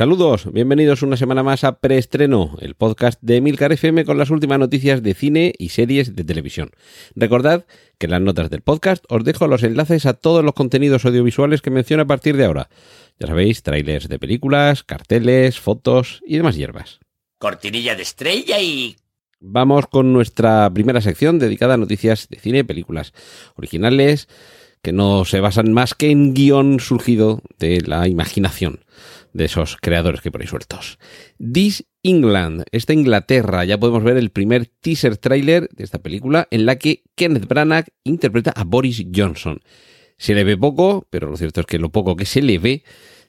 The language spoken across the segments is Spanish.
Saludos, bienvenidos una semana más a Preestreno, el podcast de Milcar FM con las últimas noticias de cine y series de televisión. Recordad que en las notas del podcast os dejo los enlaces a todos los contenidos audiovisuales que menciono a partir de ahora. Ya sabéis, trailers de películas, carteles, fotos y demás hierbas. Cortinilla de estrella y... Vamos con nuestra primera sección dedicada a noticias de cine películas originales que no se basan más que en guion surgido de la imaginación de esos creadores que por ahí sueltos. This England, esta Inglaterra, ya podemos ver el primer teaser trailer de esta película en la que Kenneth Branagh interpreta a Boris Johnson. Se le ve poco, pero lo cierto es que lo poco que se le ve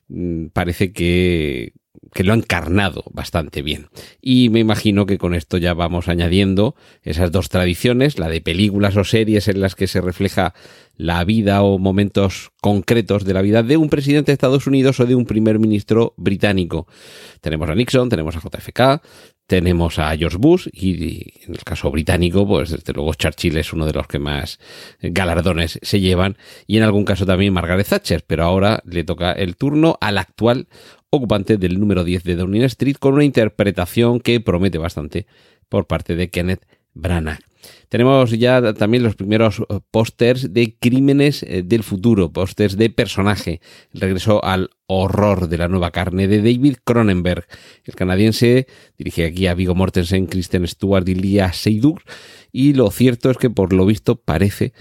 mm, parece que, que lo ha encarnado bastante bien. Y me imagino que con esto ya vamos añadiendo esas dos tradiciones, la de películas o series en las que se refleja la vida o momentos concretos de la vida de un presidente de Estados Unidos o de un primer ministro británico. Tenemos a Nixon, tenemos a JFK, tenemos a George Bush y en el caso británico, pues desde luego Churchill es uno de los que más galardones se llevan y en algún caso también Margaret Thatcher, pero ahora le toca el turno al actual ocupante del número 10 de Downing Street con una interpretación que promete bastante por parte de Kenneth Branagh. Tenemos ya también los primeros eh, pósters de crímenes eh, del futuro, pósters de personaje, el regreso al horror de la nueva carne de David Cronenberg. El canadiense dirige aquí a Vigo Mortensen, Kristen Stewart y Lia Seydoux y lo cierto es que por lo visto parece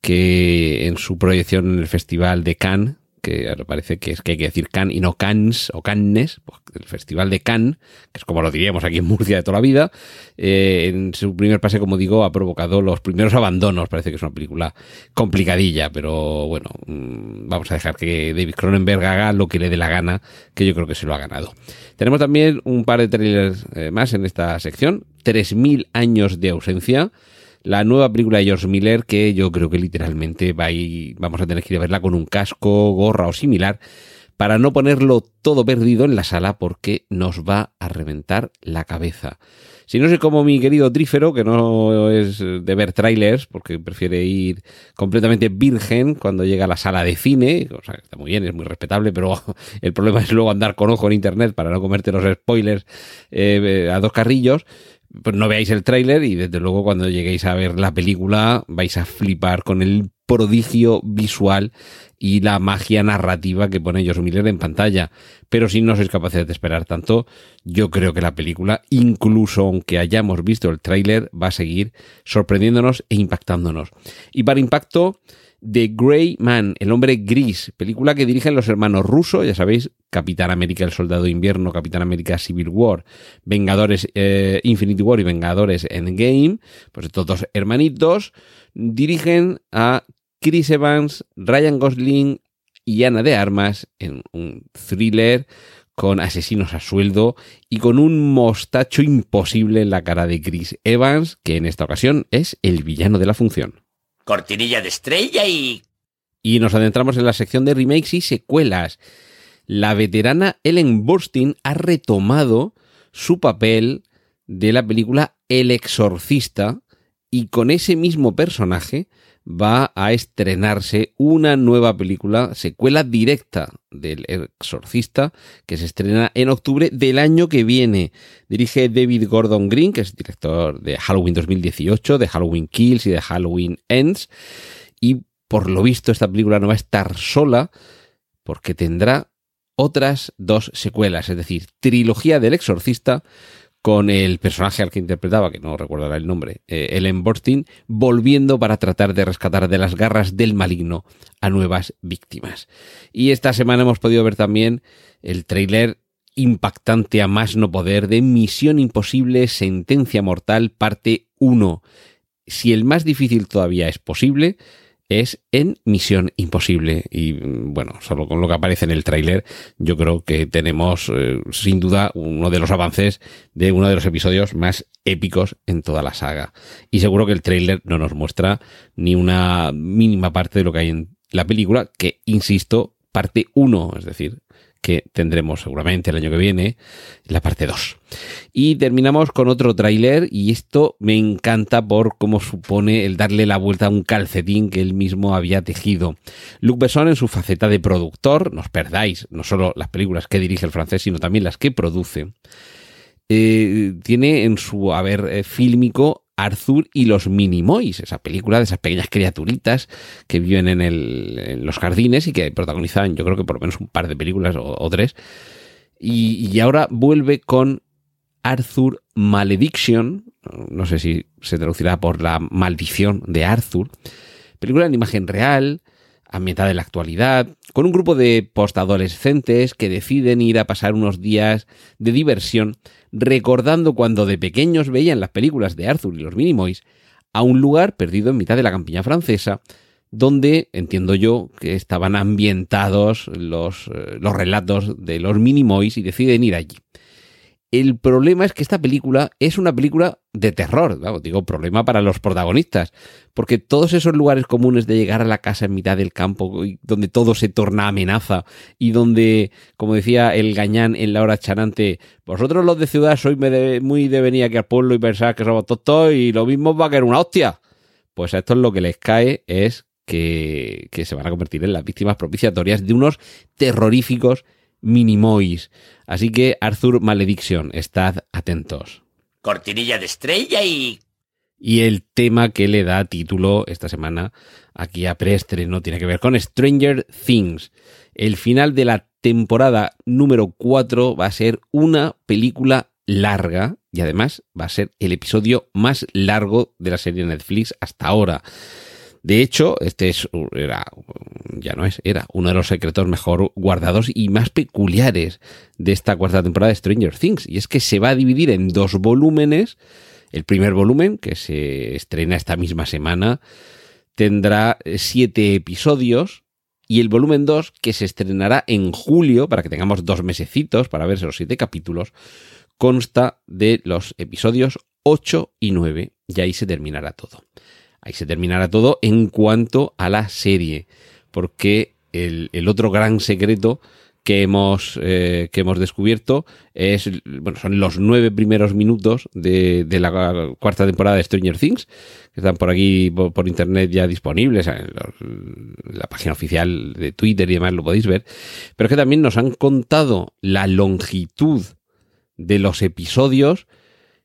que en su proyección en el Festival de Cannes que parece que es que hay que decir Cannes y no Cannes o Cannes, pues, el Festival de Cannes, que es como lo diríamos aquí en Murcia de toda la vida, eh, en su primer pase, como digo, ha provocado los primeros abandonos. Parece que es una película complicadilla, pero bueno, mm, vamos a dejar que David Cronenberg haga lo que le dé la gana, que yo creo que se lo ha ganado. Tenemos también un par de trailers eh, más en esta sección. 3.000 años de ausencia la nueva película de George Miller que yo creo que literalmente va vamos a tener que ir a verla con un casco, gorra o similar para no ponerlo todo perdido en la sala porque nos va a reventar la cabeza. Si no sé como mi querido Trífero, que no es de ver trailers, porque prefiere ir completamente virgen cuando llega a la sala de cine, o sea, está muy bien, es muy respetable, pero el problema es luego andar con ojo en internet para no comerte los spoilers eh, a dos carrillos pues no veáis el tráiler y desde luego cuando lleguéis a ver la película vais a flipar con el prodigio visual y la magia narrativa que pone Josh Miller en pantalla. Pero si no sois capaces de esperar tanto, yo creo que la película, incluso aunque hayamos visto el tráiler, va a seguir sorprendiéndonos e impactándonos. Y para impacto, The Grey Man, El hombre gris, película que dirigen los hermanos Russo, ya sabéis, Capitán América, El Soldado de Invierno, Capitán América Civil War, Vengadores eh, Infinity War y Vengadores Endgame, pues estos dos hermanitos dirigen a Chris Evans, Ryan Gosling y Ana de Armas en un thriller con asesinos a sueldo y con un mostacho imposible en la cara de Chris Evans, que en esta ocasión es el villano de la función cortinilla de estrella y... Y nos adentramos en la sección de remakes y secuelas. La veterana Ellen Burstyn ha retomado su papel de la película El Exorcista y con ese mismo personaje va a estrenarse una nueva película, secuela directa del Exorcista, que se estrena en octubre del año que viene. Dirige David Gordon Green, que es director de Halloween 2018, de Halloween Kills y de Halloween Ends. Y por lo visto esta película no va a estar sola porque tendrá otras dos secuelas, es decir, trilogía del Exorcista con el personaje al que interpretaba, que no recordará el nombre, eh, Ellen Burstyn, volviendo para tratar de rescatar de las garras del maligno a nuevas víctimas. Y esta semana hemos podido ver también el tráiler impactante a más no poder de Misión Imposible, Sentencia Mortal, parte 1. Si el más difícil todavía es posible, es en Misión Imposible. Y mm, bueno, solo con lo que aparece en el tráiler, yo creo que tenemos eh, sin duda uno de los avances de uno de los episodios más épicos en toda la saga. Y seguro que el tráiler no nos muestra ni una mínima parte de lo que hay en la película, que, insisto, parte 1, es decir, que tendremos seguramente el año que viene, la parte 2. Y terminamos con otro tráiler y esto me encanta por cómo supone el darle la vuelta a un calcetín que él mismo había tejido. Luc Besson en su faceta de productor, no os perdáis, no solo las películas que dirige el francés, sino también las que produce. Eh, tiene en su haber eh, fílmico Arthur y los Minimoys, esa película de esas pequeñas criaturitas que viven en, los jardines y que protagonizan yo creo que por lo menos un par de películas o, tres. Y, ahora vuelve con Arthur Malediction, no sé si se traducirá por la maldición de Arthur, película en imagen real, ambientada en la actualidad, con un grupo de postadolescentes que deciden ir a pasar unos días de diversión recordando cuando de pequeños veían las películas de Arthur y los Minimoys a un lugar perdido en mitad de la campiña francesa, donde entiendo yo que estaban ambientados los, eh, los relatos de los Minimoys y deciden ir allí. El problema es que esta película es una película de terror, digo problema para los protagonistas, porque todos esos lugares comunes de llegar a la casa en mitad del campo, donde todo se torna amenaza y donde, como decía el gañán en la hora chanante, vosotros los de ciudad sois muy de venir aquí al pueblo y pensar que somos todos y lo mismo va a querer una hostia. Pues a esto es lo que les cae es que, que se van a convertir en las víctimas propiciatorias de unos terroríficos Minimois. Así que Arthur Malediction, estad atentos. Cortinilla de estrella y... Y el tema que le da título esta semana aquí a preestreno tiene que ver con Stranger Things. El final de la temporada número 4 va a ser una película larga y además va a ser el episodio más largo de la serie Netflix hasta ahora. De hecho, este es, era, ya no es, era uno de los secretos mejor guardados y más peculiares de esta cuarta temporada de Stranger Things. Y es que se va a dividir en dos volúmenes. El primer volumen, que se estrena esta misma semana, tendrá siete episodios. Y el volumen 2, que se estrenará en julio, para que tengamos dos mesecitos para ver esos siete capítulos, consta de los episodios 8 y 9. Y ahí se terminará todo. Ahí se terminará todo en cuanto a la serie, porque el, otro gran secreto que hemos, eh, que hemos descubierto es, bueno, son los nueve primeros minutos de, la cuarta temporada de Stranger Things, que están por aquí, por, internet ya disponibles, en, la página oficial de Twitter y demás lo podéis ver, pero que también nos han contado la longitud de los episodios,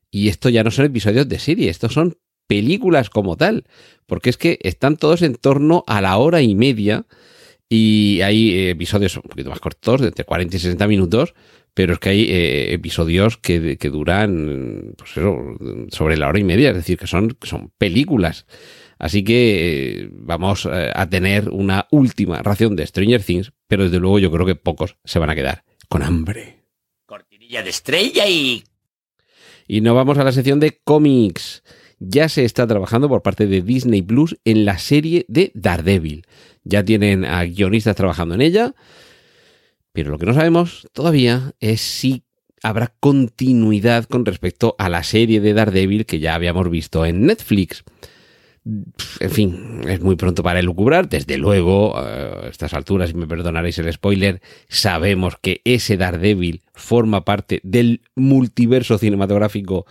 y esto ya no son episodios de serie, estos son películas como tal, porque es que están todos en torno a la hora y media y hay episodios un poquito más cortos, de entre 40 y 60 minutos, pero es que hay eh, episodios que, duran pues sobre la hora y media, es decir, que son, son películas. Así que eh, vamos eh, a tener una última ración de Stranger Things, pero desde luego yo creo que pocos se van a quedar con hambre. Cortinilla de estrella y... Y nos vamos a la sección de cómics ya se está trabajando por parte de Disney Plus en la serie de Daredevil. Ya tienen a guionistas trabajando en ella, pero lo que no sabemos todavía es si habrá continuidad con respecto a la serie de Daredevil que ya habíamos visto en Netflix. En fin, es muy pronto para elucubrar. Desde luego, a estas alturas, si me perdonaréis el spoiler, sabemos que ese Daredevil forma parte del multiverso cinematográfico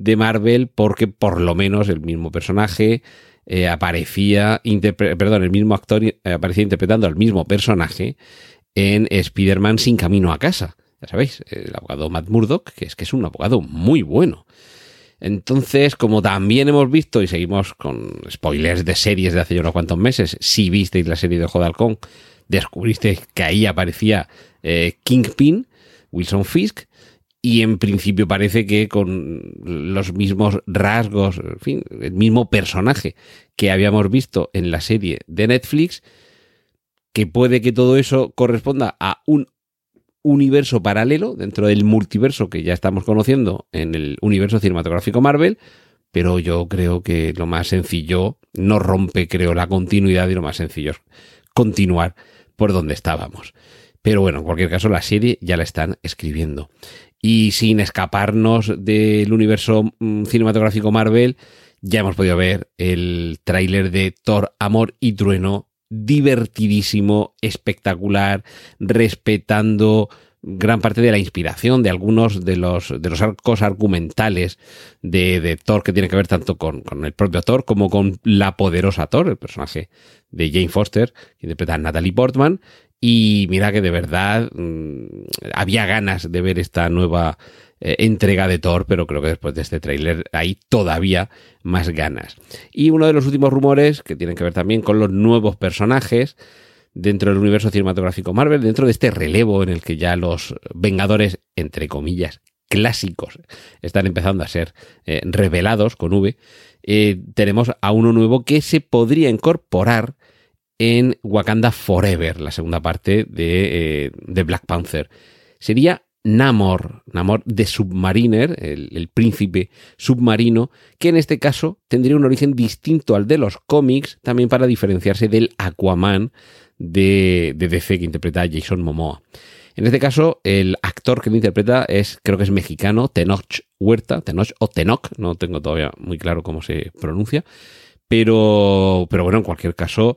de Marvel porque por lo menos el mismo personaje eh, aparecía, perdón, el mismo actor eh, aparecía interpretando al mismo personaje en Spider-Man sin camino a casa. Ya sabéis, el abogado Matt Murdock, que es que es un abogado muy bueno. Entonces, como también hemos visto y seguimos con spoilers de series de hace ya unos cuantos meses, si visteis la serie de Jodalcon, descubristeis que ahí aparecía eh, Kingpin, Wilson Fisk, y en principio parece que con los mismos rasgos, en fin, el mismo personaje que habíamos visto en la serie de Netflix, que puede que todo eso corresponda a un universo paralelo dentro del multiverso que ya estamos conociendo en el universo cinematográfico Marvel, pero yo creo que lo más sencillo no rompe, creo, la continuidad y lo más sencillo es continuar por donde estábamos. Pero bueno, en cualquier caso, la serie ya la están escribiendo. Y sin escaparnos del universo mm, cinematográfico Marvel, ya hemos podido ver el tráiler de Thor, Amor y Trueno, divertidísimo, espectacular, respetando gran parte de la inspiración de algunos de los, de los arcos argumentales de, de Thor que tiene que ver tanto con, con, el propio Thor como con la poderosa Thor, el personaje de Jane Foster, que interpreta a Natalie Portman. Y mira que de verdad mmm, había ganas de ver esta nueva eh, entrega de Thor, pero creo que después de este tráiler hay todavía más ganas. Y uno de los últimos rumores que tienen que ver también con los nuevos personajes dentro del universo cinematográfico Marvel, dentro de este relevo en el que ya los Vengadores, entre comillas, clásicos están empezando a ser eh, revelados con V, eh, tenemos a uno nuevo que se podría incorporar en Wakanda Forever, la segunda parte de, eh, de Black Panther. Sería Namor, Namor de Submariner, el, príncipe submarino, que en este caso tendría un origen distinto al de los cómics, también para diferenciarse del Aquaman de, de DC que interpreta Jason Momoa. En este caso, el actor que lo interpreta es, creo que es mexicano, Tenoch Huerta, Tenoch o Tenoch, no tengo todavía muy claro cómo se pronuncia, pero, pero bueno, en cualquier caso,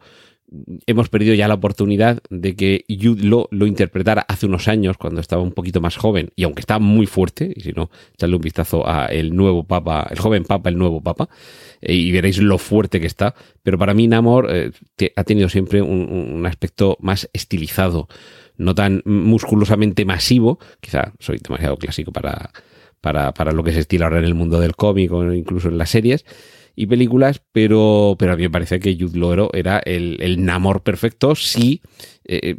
hemos perdido ya la oportunidad de que Jude lo interpretara hace unos años, cuando estaba un poquito más joven, y aunque está muy fuerte, y si no, echarle un vistazo a el nuevo papa, el joven papa, el nuevo papa, eh, y veréis lo fuerte que está. Pero para mí Namor eh, ha tenido siempre un, un, aspecto más estilizado, no tan musculosamente masivo, quizá soy demasiado clásico para, para, para lo que se estila ahora en el mundo del cómic o incluso en las series, y películas, pero, pero a mí me parece que Jude Law era el, el Namor perfecto, sí, eh,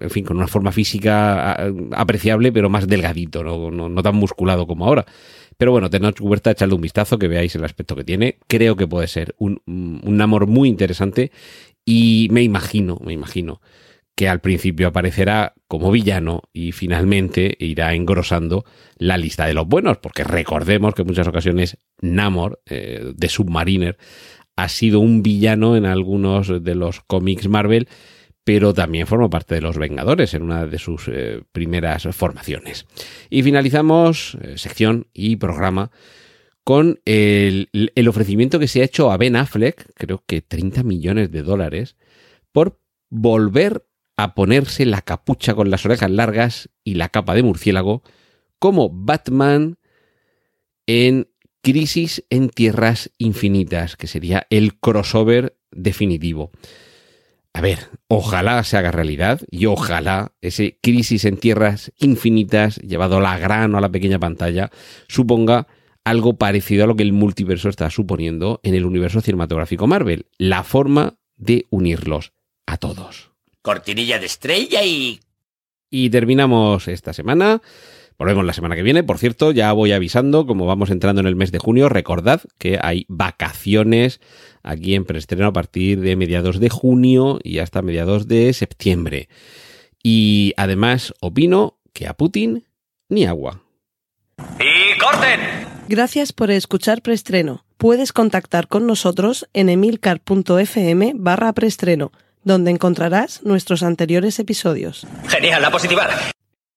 en fin, con una forma física apreciable, pero más delgadito, no, no, no tan musculado como ahora. Pero bueno, Tenoch Huerta, echadle un vistazo, que veáis el aspecto que tiene. Creo que puede ser un, un Namor muy interesante y me imagino, me imagino que al principio aparecerá como villano y finalmente irá engrosando la lista de los buenos, porque recordemos que en muchas ocasiones Namor, eh, de Submariner, ha sido un villano en algunos de los cómics Marvel, pero también formó parte de los Vengadores en una de sus eh, primeras formaciones. Y finalizamos eh, sección y programa con el, el ofrecimiento que se ha hecho a Ben Affleck, creo que 30 millones de dólares, por volver a ponerse la capucha con las orejas largas y la capa de murciélago como Batman en Crisis en Tierras Infinitas, que sería el crossover definitivo. A ver, ojalá se haga realidad y ojalá ese Crisis en Tierras Infinitas, llevado a la gran o a la pequeña pantalla, suponga algo parecido a lo que el multiverso está suponiendo en el universo cinematográfico Marvel, la forma de unirlos a todos cortinilla de estrella y... Y terminamos esta semana. Volvemos la semana que viene. Por cierto, ya voy avisando, como vamos entrando en el mes de junio, recordad que hay vacaciones aquí en preestreno a partir de mediados de junio y hasta mediados de septiembre. Y además opino que a Putin ni agua. ¡Y corten! Gracias por escuchar preestreno. Puedes contactar con nosotros en emilcar.fm barra preestreno donde encontrarás nuestros anteriores episodios. Genial, la positiva.